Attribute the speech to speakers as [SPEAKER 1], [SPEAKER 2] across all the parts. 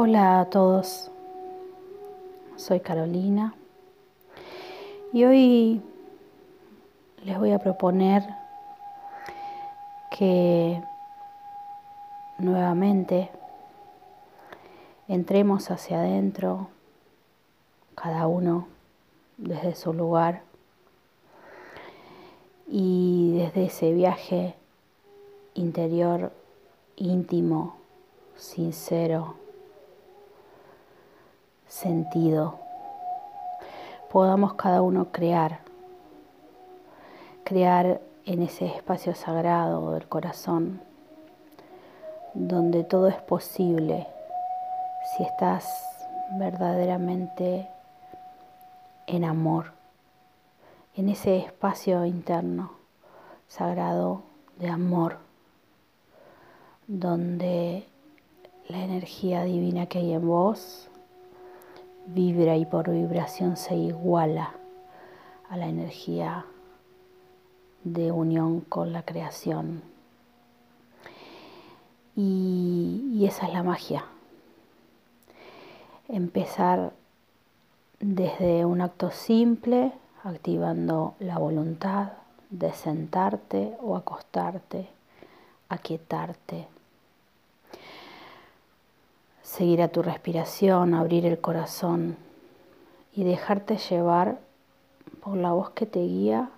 [SPEAKER 1] Hola a todos, soy Carolina y hoy les voy a proponer que nuevamente entremos hacia adentro, cada uno desde su lugar y desde ese viaje interior íntimo, sincero, sentido, podamos cada uno crear, crear en ese espacio sagrado del corazón, donde todo es posible si estás verdaderamente en amor, en ese espacio interno sagrado de amor, donde la energía divina que hay en vos vibra y por vibración se iguala a la energía de unión con la creación. Y, esa es la magia. Empezar desde un acto simple, activando la voluntad de sentarte o acostarte, aquietarte, seguir a tu respiración, abrir el corazón y dejarte llevar por la voz que te guía,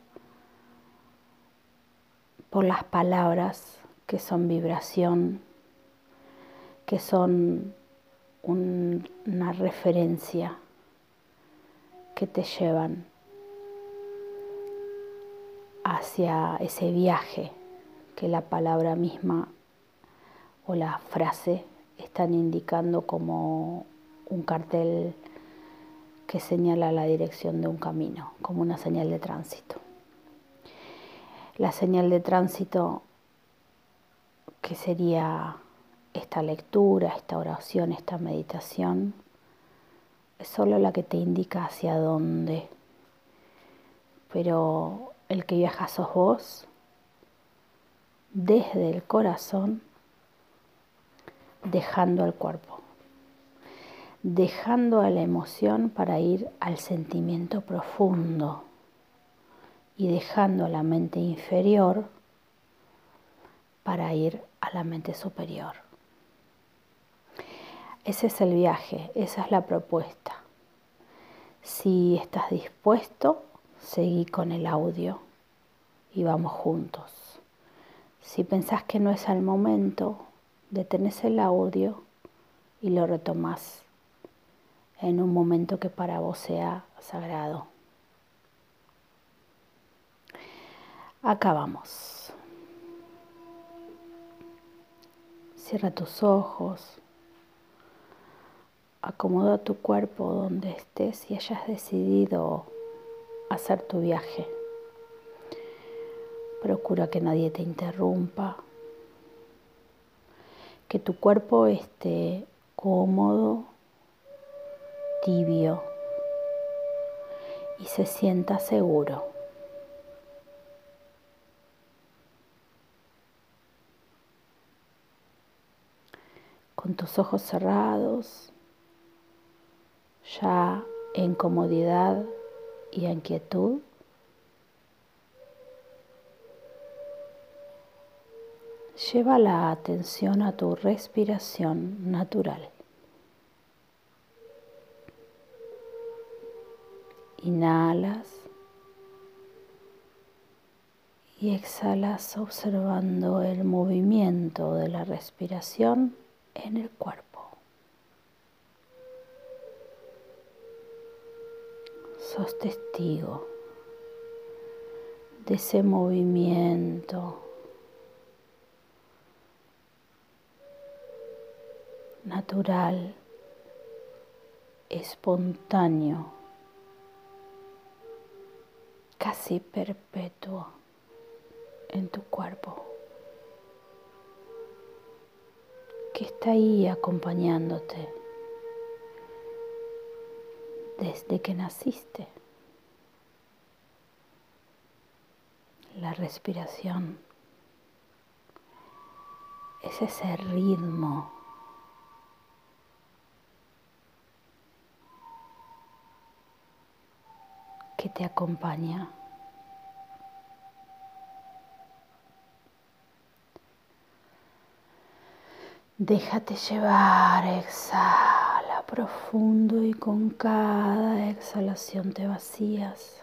[SPEAKER 1] por las palabras que son vibración, que son un, una referencia que te llevan hacia ese viaje que la palabra misma o la frase están indicando como un cartel que señala la dirección de un camino, como una señal de tránsito. La señal de tránsito que sería esta lectura, esta oración, esta meditación, es solo la que te indica hacia dónde. Pero el que viaja sos vos desde el corazón dejando al cuerpo, dejando a la emoción para ir al sentimiento profundo y dejando a la mente inferior para ir a la mente superior. Ese es el viaje, esa es la propuesta. Si estás dispuesto, seguí con el audio y vamos juntos. Si pensás que no es el momento, detenés el audio y lo retomás en un momento que para vos sea sagrado. Acá vamos. Cierra tus ojos. Acomoda tu cuerpo donde estés y hayas decidido hacer tu viaje. Procura que nadie te interrumpa que tu cuerpo esté cómodo, tibio y se sienta seguro. Con tus ojos cerrados, ya en comodidad y en quietud, Lleva la atención a tu respiración natural. Inhalas y exhalas observando el movimiento de la respiración en el cuerpo. Sos testigo de ese movimiento natural, espontáneo, casi perpetuo en tu cuerpo, que está ahí acompañándote desde que naciste. La respiración es ese ritmo te acompaña. Déjate llevar, exhala profundo y con cada exhalación te vacías.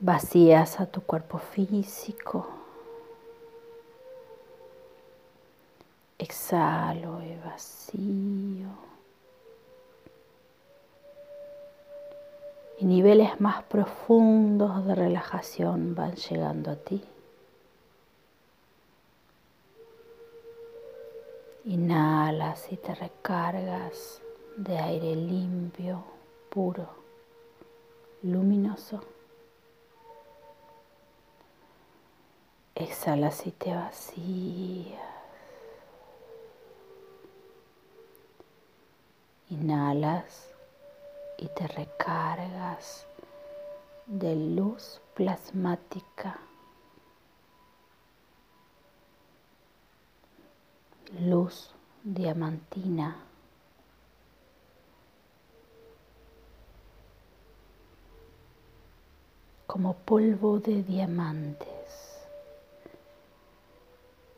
[SPEAKER 1] Vacías a tu cuerpo físico. Exhalo y vacío. y niveles más profundos de relajación van llegando a ti. Inhalas y te recargas de aire limpio, puro, luminoso. Exhalas y te vacías. Inhalas y te recargas de luz plasmática, luz diamantina. como polvo de diamantes.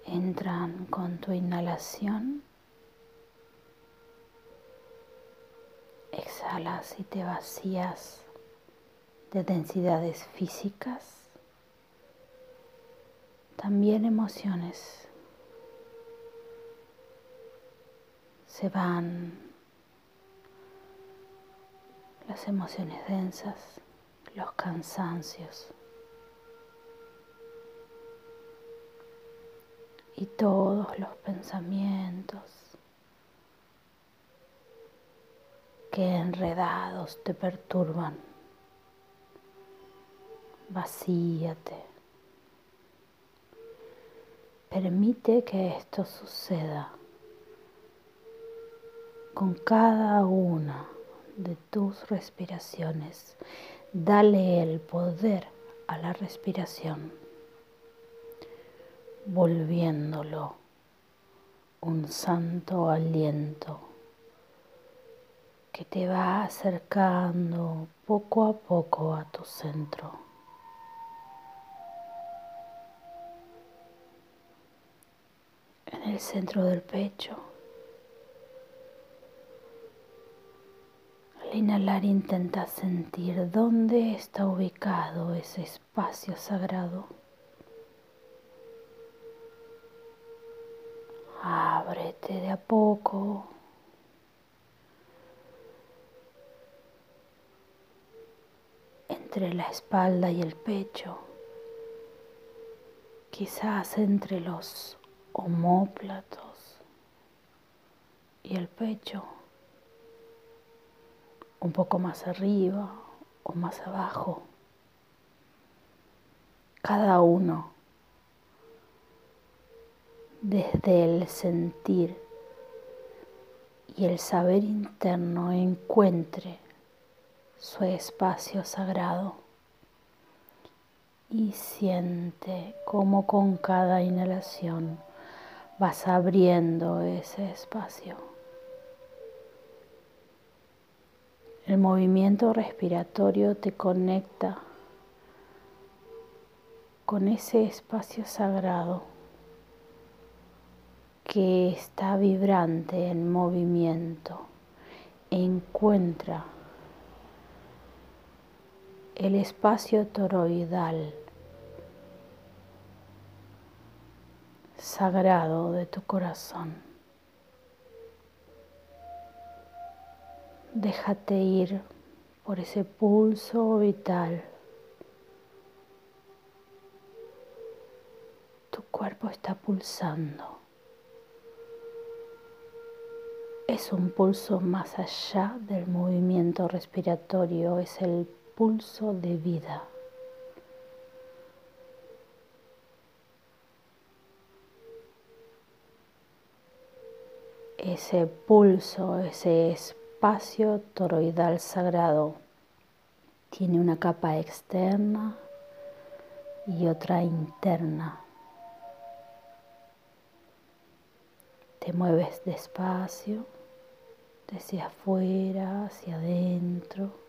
[SPEAKER 1] Entran con tu inhalación Y te vacías de densidades físicas, también emociones. Se van las emociones densas, los cansancios y todos los pensamientos que enredados te perturban. Vacíate. Permite que esto suceda con cada una de tus respiraciones. Dale el poder a la respiración, volviéndolo un santo aliento que te va acercando poco a poco a tu centro. En el centro del pecho. Al inhalar intenta sentir dónde está ubicado ese espacio sagrado. Ábrete de a poco entre la espalda y el pecho, quizás entre los homóplatos y el pecho, un poco más arriba o más abajo, cada uno desde el sentir y el saber interno encuentre su espacio sagrado y siente cómo con cada inhalación vas abriendo ese espacio. El movimiento respiratorio te conecta con ese espacio sagrado que está vibrante en movimiento. Encuentra el espacio toroidal sagrado de tu corazón. Déjate ir por ese pulso vital. Tu cuerpo está pulsando. Es un pulso más allá del movimiento respiratorio, es el pulso de vida. Ese pulso, ese espacio toroidal sagrado tiene una capa externa y otra interna. Te mueves despacio, desde afuera hacia adentro.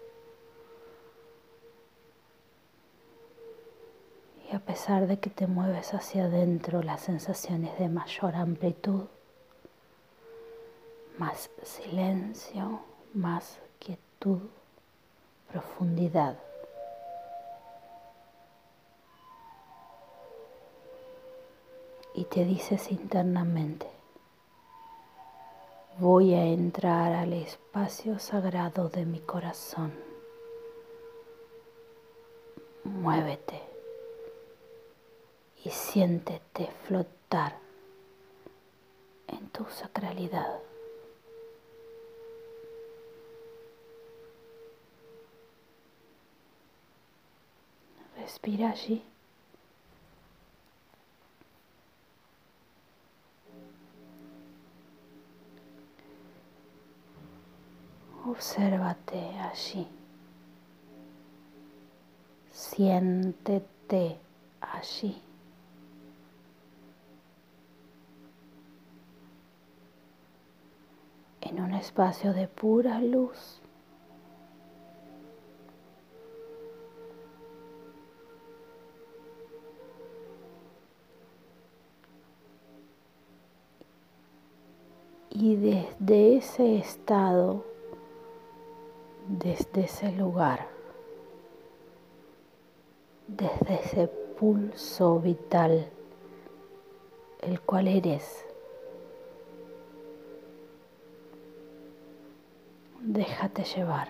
[SPEAKER 1] A pesar de que te mueves hacia adentro, la sensación es de mayor amplitud, más silencio, más quietud, profundidad. Y te dices internamente, voy a entrar al espacio sagrado de mi corazón. Muévete y siéntete flotar en tu sacralidad. Respira allí. Obsérvate allí. Siéntete allí. En un espacio de pura luz. Y desde ese estado desde ese lugar, desde ese pulso vital, el cual eres. Déjate llevar.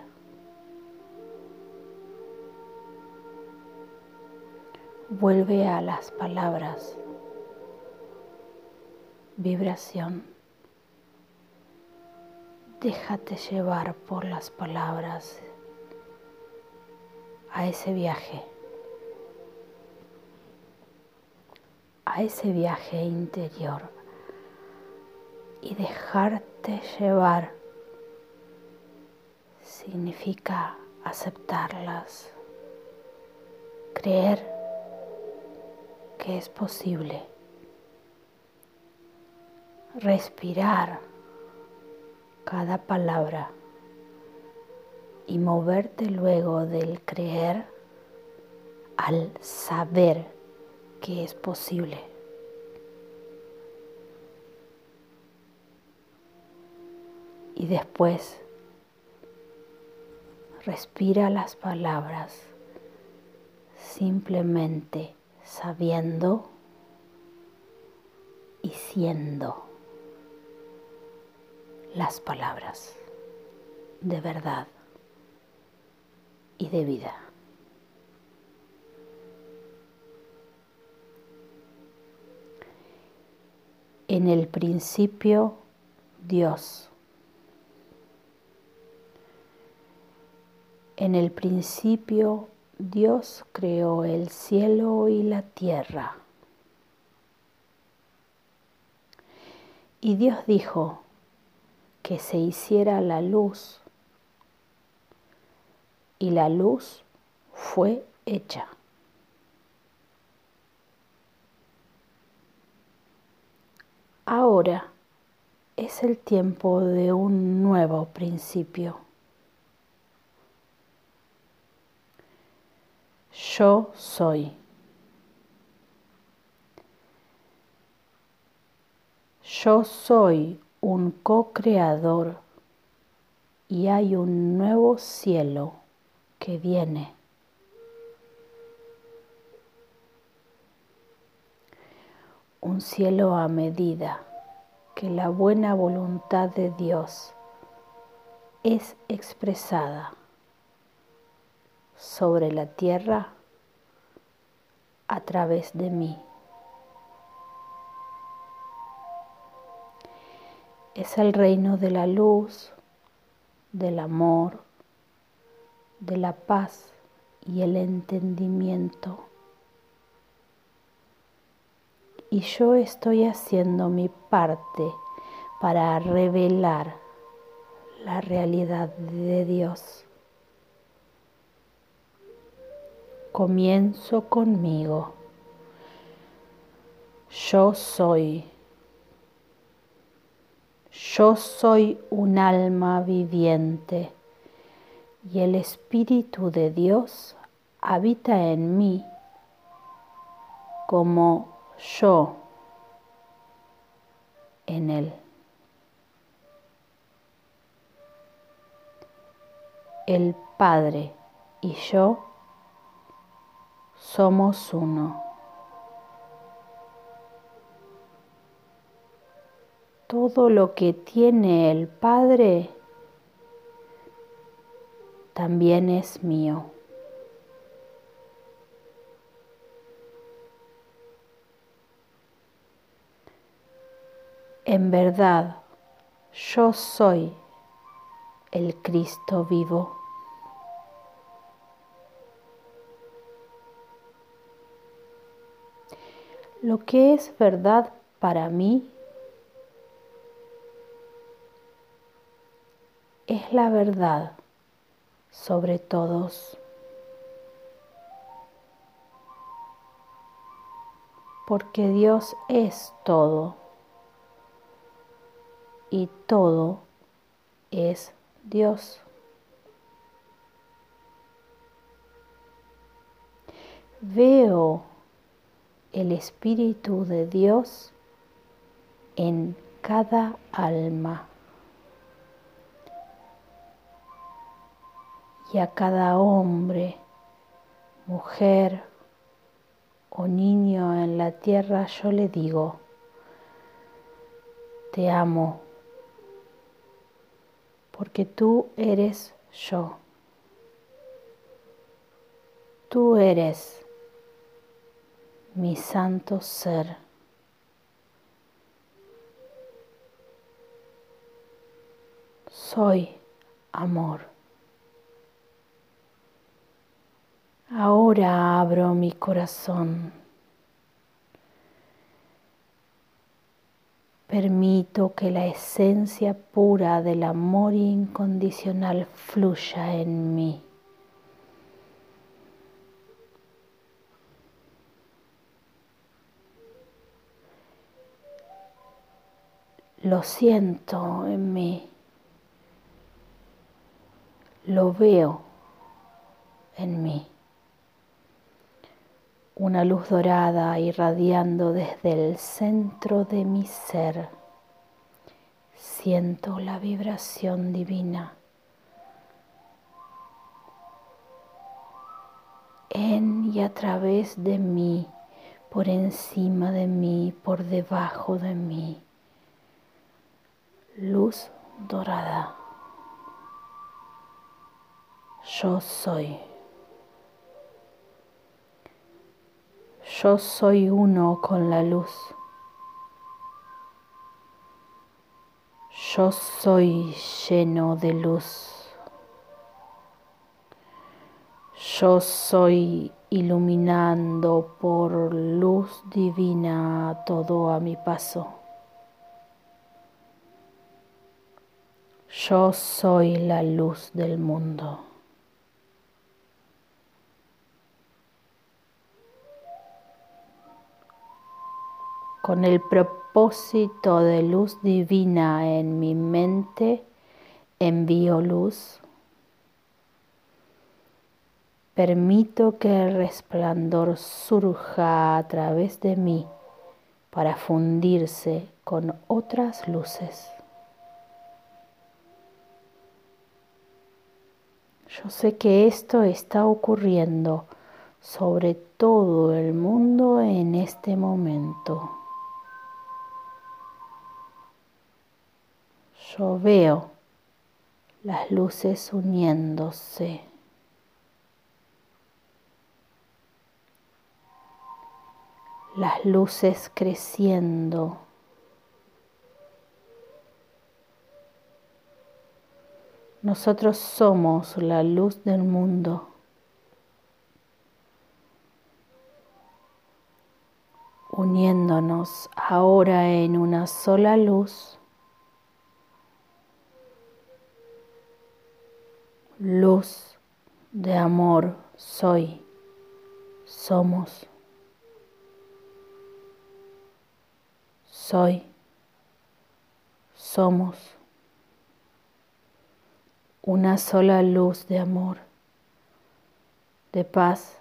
[SPEAKER 1] Vuelve a las palabras, vibración. Déjate llevar por las palabras. A ese viaje, a ese viaje interior. Y dejarte llevar significa aceptarlas, creer que es posible, respirar cada palabra y moverte luego del creer al saber que es posible. Y después respira las palabras simplemente sabiendo y siendo las palabras de verdad y de vida. En el principio Dios. En el principio Dios creó el cielo y la tierra. Y Dios dijo, que se hiciera la luz y la luz fue hecha. Ahora es el tiempo de un nuevo principio. Yo soy. Yo soy un co-creador y hay un nuevo cielo que viene. Un cielo a medida que la buena voluntad de Dios es expresada sobre la tierra a través de mí. es el reino de la luz, del amor, de la paz y el entendimiento. Y yo estoy haciendo mi parte para revelar la realidad de Dios. Comienzo conmigo. Yo soy Yo soy un alma viviente y el Espíritu de Dios habita en mí como yo en Él. El Padre y yo somos uno. Todo lo que tiene el Padre también es mío. En verdad, yo soy el Cristo vivo. Lo que es verdad para mí es la verdad sobre todos. Porque Dios es todo y todo es Dios. Veo el Espíritu de Dios en cada alma y a cada hombre, mujer o niño en la tierra yo le digo, te amo porque tú eres yo. Tú eres mi santo ser. Soy amor. Ahora abro mi corazón. Permito que la esencia pura del amor incondicional fluya en mí. Lo siento en mí. Lo veo en mí. Una luz dorada irradiando desde el centro de mi ser. Siento la vibración divina. En y a través de mí, por encima de mí, por debajo de mí luz dorada. Yo soy. Yo soy uno con la luz. Yo soy lleno de luz. Yo soy iluminando por luz divina todo a mi paso. Yo soy la luz del mundo. Con el propósito de luz divina en mi mente, envío luz. Permito que el resplandor surja a través de mí para fundirse con otras luces. Yo sé que esto está ocurriendo sobre todo el mundo en este momento. Yo veo las luces uniéndose. Las luces creciendo. Nosotros somos la luz del mundo. Uniéndonos ahora en una sola luz. Luz de amor soy, somos. Soy, Somos una sola luz de amor, de paz,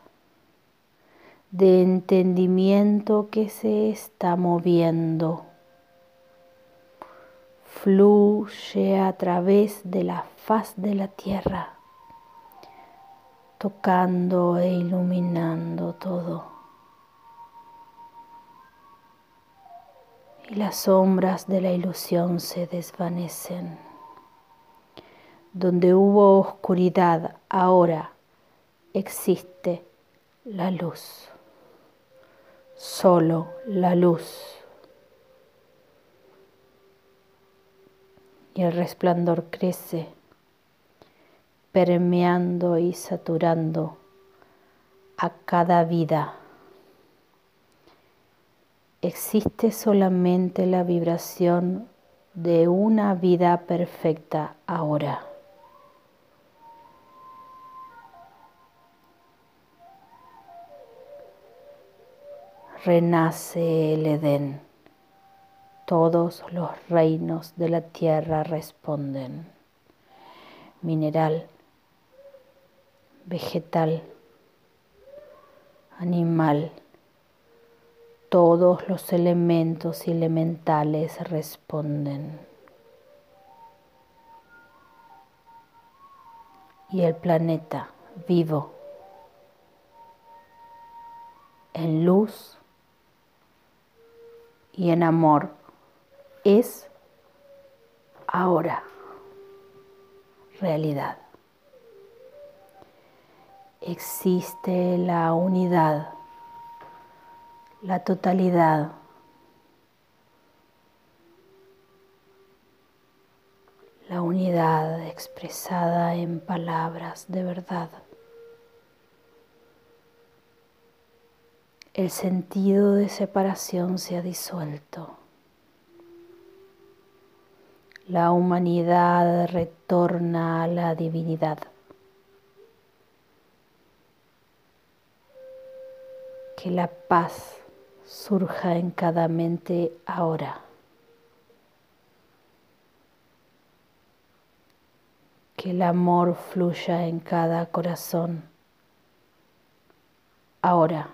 [SPEAKER 1] de entendimiento que se está moviendo. Fluye a través de la faz de la tierra, tocando e iluminando todo. Y las sombras de la ilusión se desvanecen. Donde hubo oscuridad, ahora existe la luz. Solo la luz. Y el resplandor crece, permeando y saturando a cada vida. Existe solamente la vibración de una vida perfecta ahora. Renace el Edén. Todos los reinos de la tierra responden. Mineral, vegetal, animal, todos los elementos elementales responden. Y el planeta vivo en luz y en amor es ahora realidad. Existe la unidad, la totalidad. La unidad expresada en palabras de verdad. El sentido de separación se ha disuelto. La humanidad retorna a la divinidad. Que la paz surja en cada mente ahora. Que el amor fluya en cada corazón ahora.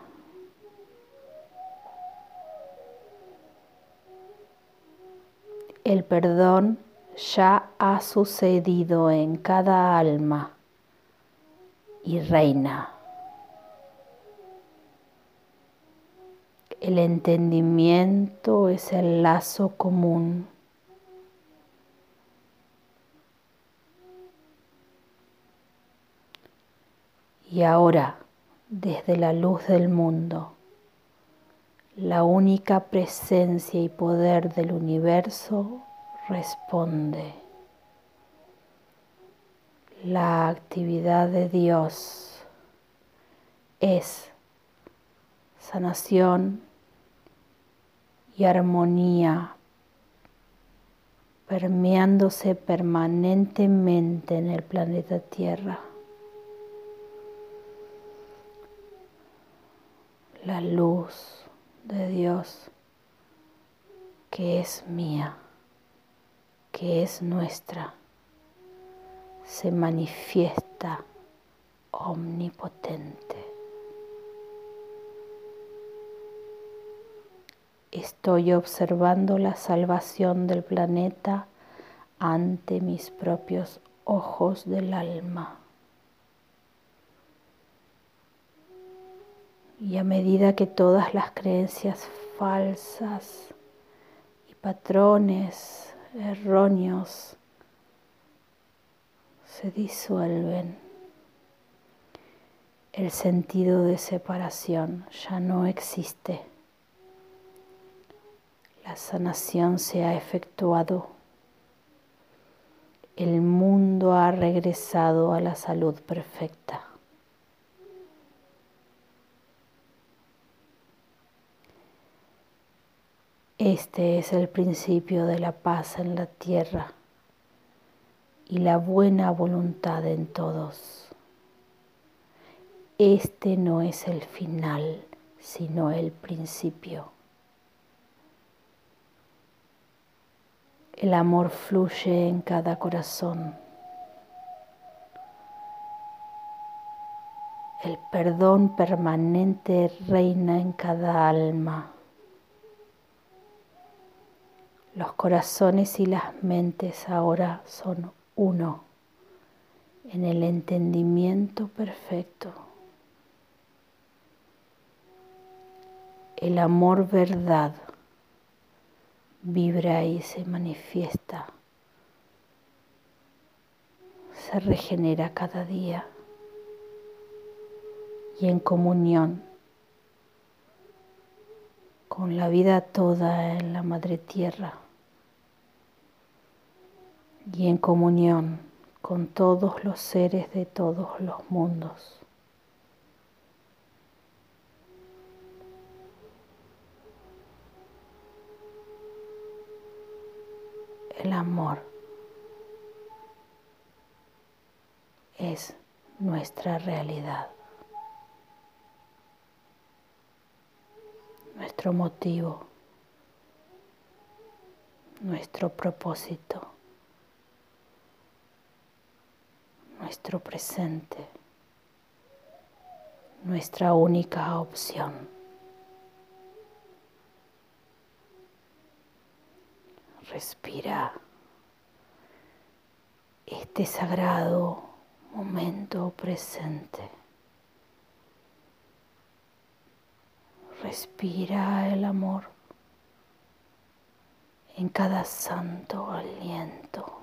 [SPEAKER 1] El perdón ya ha sucedido en cada alma y reina. El entendimiento es el lazo común. Y ahora, desde la luz del mundo, la única presencia y poder del universo responde. La actividad de Dios es sanación y armonía permeándose permanentemente en el planeta Tierra. La luz de Dios que es mía, que es nuestra, se manifiesta omnipotente. Estoy observando la salvación del planeta ante mis propios ojos del alma. Y a medida que todas las creencias falsas y patrones erróneos se disuelven, el sentido de separación ya no existe. La sanación se ha efectuado. El mundo ha regresado a la salud perfecta. Este es el principio de la paz en la tierra y la buena voluntad en todos. Este no es el final, sino el principio. El amor fluye en cada corazón. El perdón permanente reina en cada alma. Los corazones y las mentes ahora son uno en el entendimiento perfecto. El amor verdad vibra y se manifiesta, se regenera cada día y en comunión con la vida toda en la Madre Tierra y en comunión con todos los seres de todos los mundos. el amor es nuestra realidad, nuestro motivo, nuestro propósito, nuestro presente, nuestra única opción. Respira este sagrado momento presente. Respira el amor en cada santo aliento.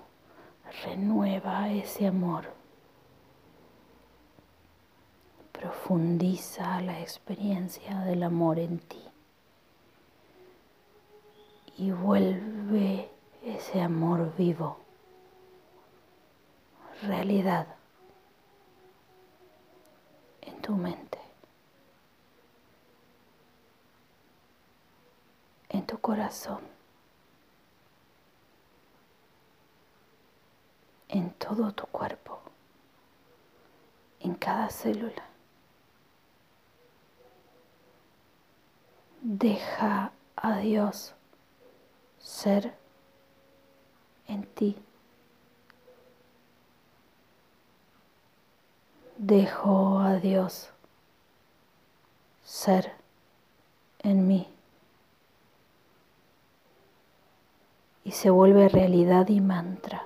[SPEAKER 1] Renueva ese amor. Profundiza la experiencia del amor en ti y vuelve ese amor vivo, realidad en tu mente, en tu corazón, en todo tu cuerpo, en cada célula. Deja a Dios ser en ti. Dejo a Dios ser en mí y se vuelve realidad y mantra.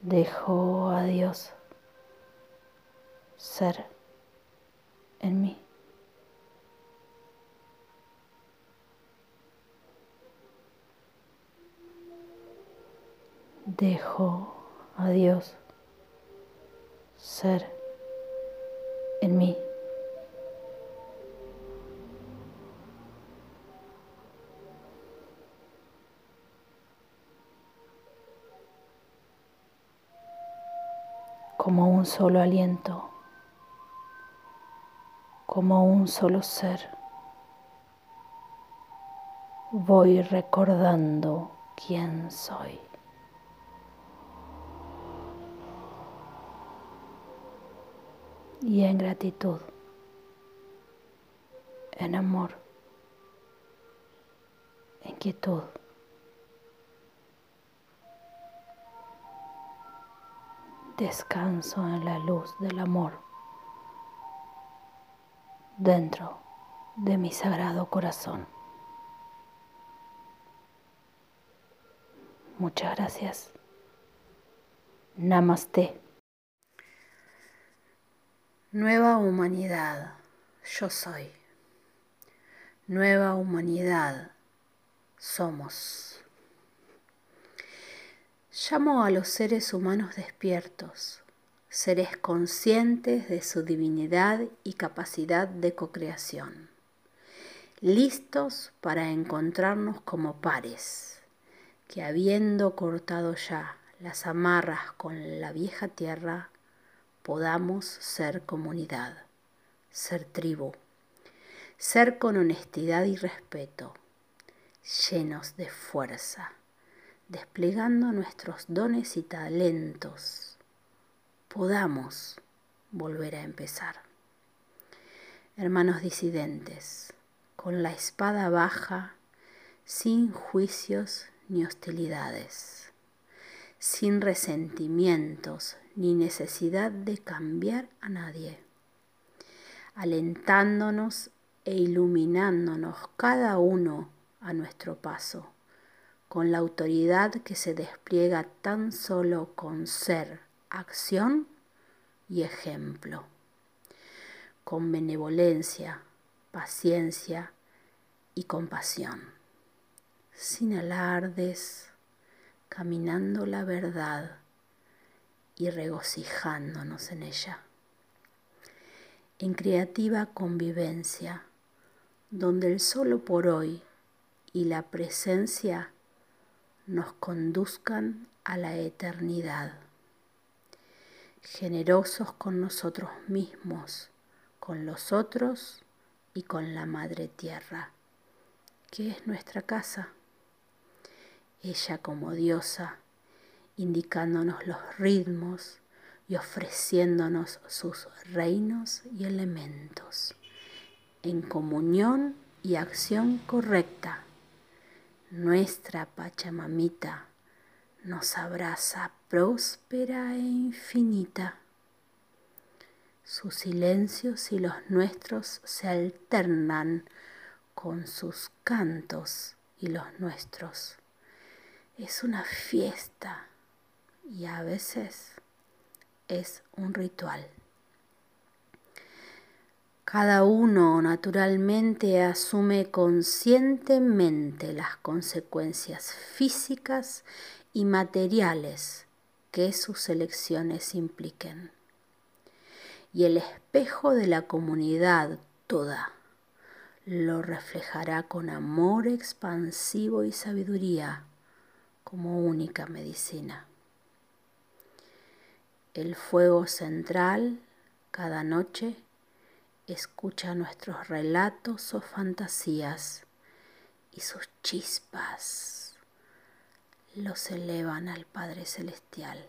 [SPEAKER 1] Dejo a Dios ser en mí. Dejo a Dios ser en mí. como un solo aliento, como un solo ser. Voy recordando quién soy. Y en gratitud, en amor, en quietud. Descanso en la luz del amor dentro de mi sagrado corazón. Muchas gracias. Namaste. Nueva humanidad, yo soy. Nueva humanidad, somos. Llamo a los seres humanos despiertos, seres conscientes de su divinidad y capacidad de cocreación, listos para encontrarnos como pares, que habiendo cortado ya las amarras con la vieja tierra, podamos ser comunidad, ser tribu, ser con honestidad y respeto, llenos de fuerza, desplegando nuestros dones y talentos, podamos volver a empezar. Hermanos disidentes, con la espada baja, sin juicios ni hostilidades, sin resentimientos ni necesidad de cambiar a nadie, alentándonos e iluminándonos cada uno a nuestro paso, con la autoridad que se despliega tan solo con ser, acción y ejemplo, con benevolencia, paciencia y compasión, sin alardes, caminando la verdad y regocijándonos en ella. En creativa convivencia, donde el solo por hoy y la presencia nos conduzcan a la eternidad. Generosos con nosotros mismos, con los otros y con la Madre Tierra, que es nuestra casa. Ella como diosa, indicándonos los ritmos y ofreciéndonos sus reinos y elementos, en comunión y acción correcta. Nuestra Pachamamita nos abraza próspera e infinita. Sus silencios y los nuestros se alternan con sus cantos y los nuestros. Es una fiesta y a veces es un ritual. Cada uno naturalmente asume conscientemente las consecuencias físicas y materiales que sus elecciones impliquen y el espejo de la comunidad toda lo reflejará con amor expansivo y sabiduría como única medicina. El fuego central cada noche escucha nuestros relatos o fantasías y sus chispas los elevan al Padre Celestial,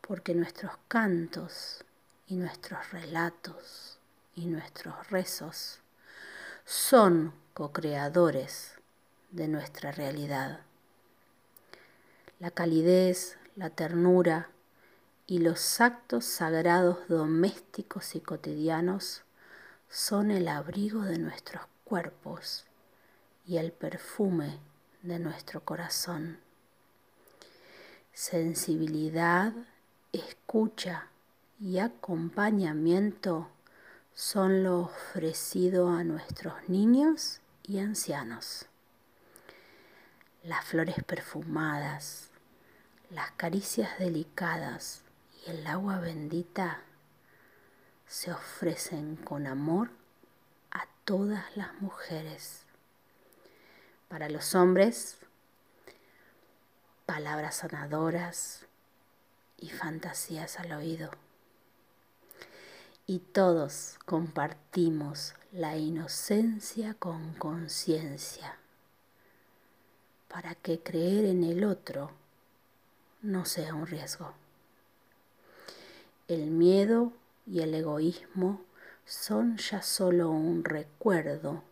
[SPEAKER 1] porque nuestros cantos y nuestros relatos y nuestros rezos son co-creadores de nuestra realidad. La calidez, la ternura y los actos sagrados domésticos y cotidianos son el abrigo de nuestros cuerpos y el perfume de nuestro corazón. Sensibilidad, escucha y acompañamiento son lo ofrecido a nuestros niños y ancianos. Las flores perfumadas, las caricias delicadas y el agua bendita se ofrecen con amor a todas las mujeres. Para los hombres, palabras sanadoras y fantasías al oído y todos compartimos la inocencia con conciencia para que creer en el otro no sea un riesgo. El miedo y el egoísmo son ya solo un recuerdo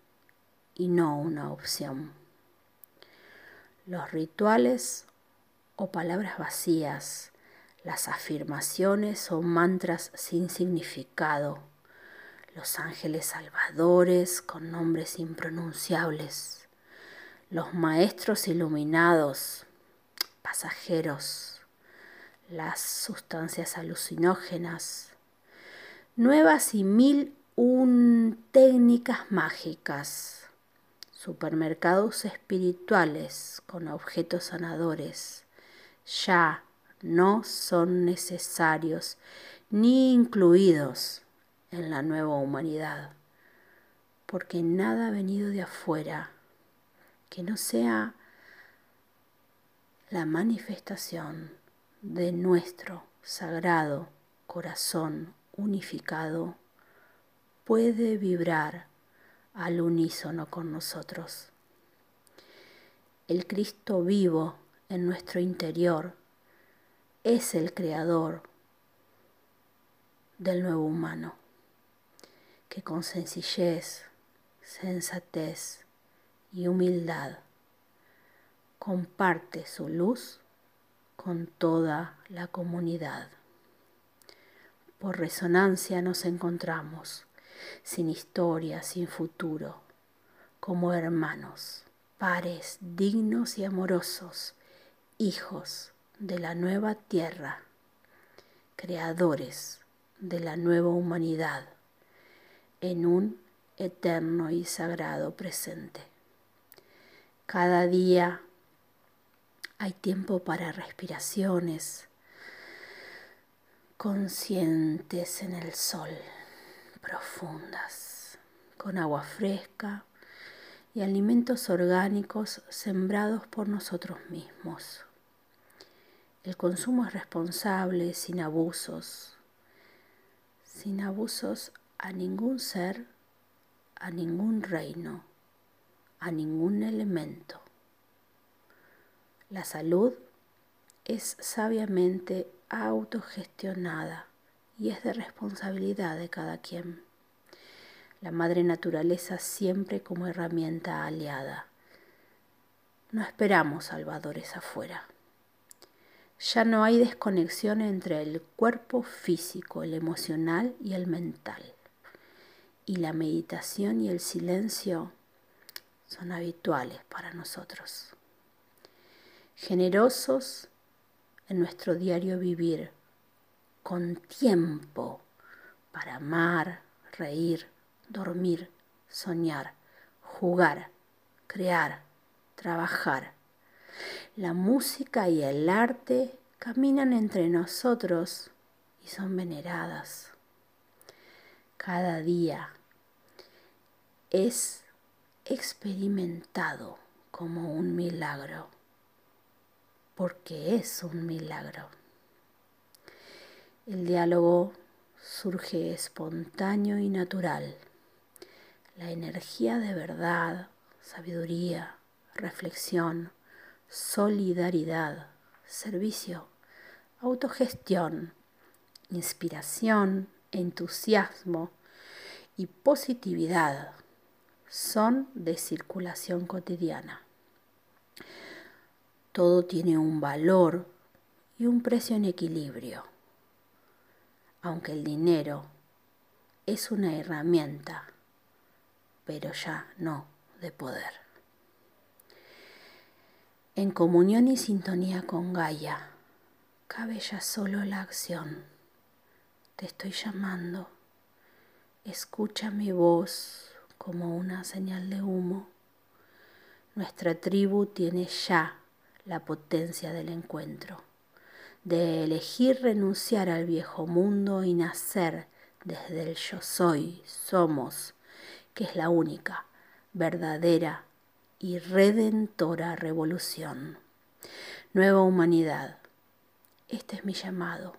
[SPEAKER 1] y no una opción. Los rituales o palabras vacías las afirmaciones o mantras sin significado, los ángeles salvadores con nombres impronunciables, los maestros iluminados, pasajeros, las sustancias alucinógenas, nuevas y mil un técnicas mágicas, supermercados espirituales con objetos sanadores, ya no son necesarios ni incluidos en la nueva humanidad, porque nada ha venido de afuera que no sea la manifestación de nuestro sagrado corazón unificado puede vibrar al unísono con nosotros. El Cristo vivo en nuestro interior es el creador del nuevo humano, que con sencillez, sensatez y humildad comparte su luz con toda la comunidad. Por resonancia nos encontramos, sin historia, sin futuro, como hermanos, pares dignos y amorosos, hijos de la nueva tierra, creadores de la nueva humanidad, en un eterno y sagrado presente. Cada día hay tiempo para respiraciones, conscientes en el sol, profundas, con agua fresca y alimentos orgánicos sembrados por nosotros mismos. El consumo es responsable, sin abusos, sin abusos a ningún ser, a ningún reino, a ningún elemento. La salud es sabiamente autogestionada y es de responsabilidad de cada quien. La madre naturaleza siempre como herramienta aliada. No esperamos salvadores afuera. Ya no hay desconexión entre el cuerpo físico, el emocional y el mental. Y la meditación y el silencio son habituales para nosotros. Generosos en nuestro diario vivir, con tiempo para amar, reír, dormir, soñar, jugar, crear, trabajar. La música y el arte caminan entre nosotros y son veneradas. Cada día es experimentado como un milagro porque es un milagro. El diálogo surge espontáneo y natural. La energía de verdad, sabiduría, reflexión, solidaridad, servicio, autogestión, inspiración, entusiasmo y positividad son de circulación cotidiana. Todo tiene un valor y un precio en equilibrio, aunque el dinero es una herramienta, pero ya no de poder. En comunión y sintonía con Gaia, cabe ya solo la acción. Te estoy llamando. Escucha mi voz como una señal de humo. Nuestra tribu tiene ya la potencia del encuentro, de elegir renunciar al viejo mundo y nacer desde el yo soy, somos, que es la única, verdadera y redentora revolución. Nueva humanidad, este es mi llamado,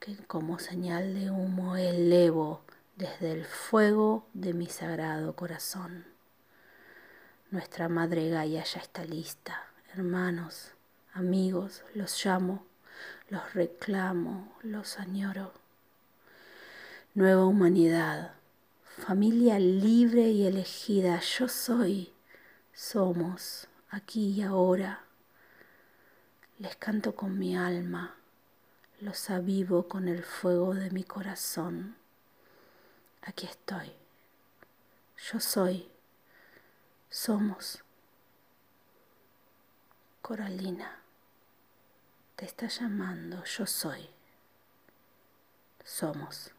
[SPEAKER 1] que como señal de humo elevo desde el fuego de mi sagrado corazón. Nuestra Madre Gaia ya está lista hermanos, amigos, los llamo, los reclamo, los añoro. Nueva humanidad, familia libre y elegida, yo soy, somos, aquí y ahora. Les canto con mi alma, los avivo con el fuego de mi corazón. Aquí estoy, yo soy, somos. Coralina, te está llamando, yo soy. Somos.